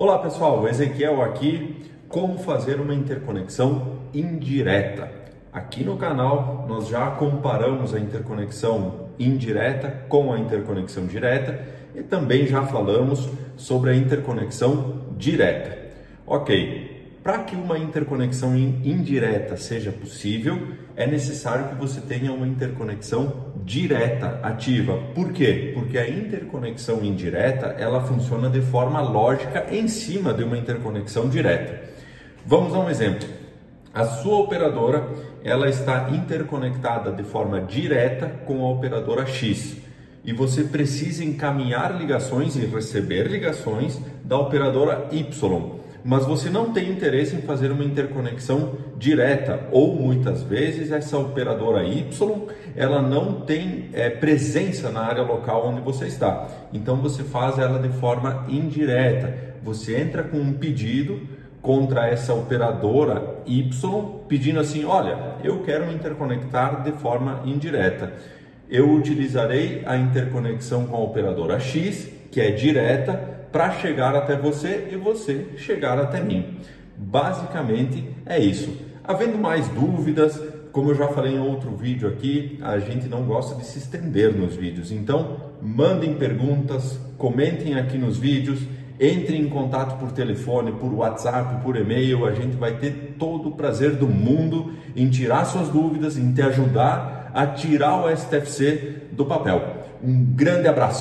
Olá pessoal, Ezequiel aqui. Como fazer uma interconexão indireta? Aqui no canal nós já comparamos a interconexão indireta com a interconexão direta e também já falamos sobre a interconexão direta. Ok, para que uma interconexão indireta seja possível, é necessário que você tenha uma interconexão direta ativa. Por quê? Porque a interconexão indireta, ela funciona de forma lógica em cima de uma interconexão direta. Vamos a um exemplo. A sua operadora, ela está interconectada de forma direta com a operadora X e você precisa encaminhar ligações e receber ligações da operadora Y mas você não tem interesse em fazer uma interconexão direta ou muitas vezes essa operadora Y ela não tem é, presença na área local onde você está. Então você faz ela de forma indireta. Você entra com um pedido contra essa operadora Y pedindo assim, olha, eu quero interconectar de forma indireta. Eu utilizarei a interconexão com a operadora X, que é direta, para chegar até você e você chegar até mim. Basicamente é isso. Havendo mais dúvidas, como eu já falei em outro vídeo aqui, a gente não gosta de se estender nos vídeos. Então, mandem perguntas, comentem aqui nos vídeos, entrem em contato por telefone, por WhatsApp, por e-mail. A gente vai ter todo o prazer do mundo em tirar suas dúvidas, em te ajudar a tirar o STFC do papel. Um grande abraço.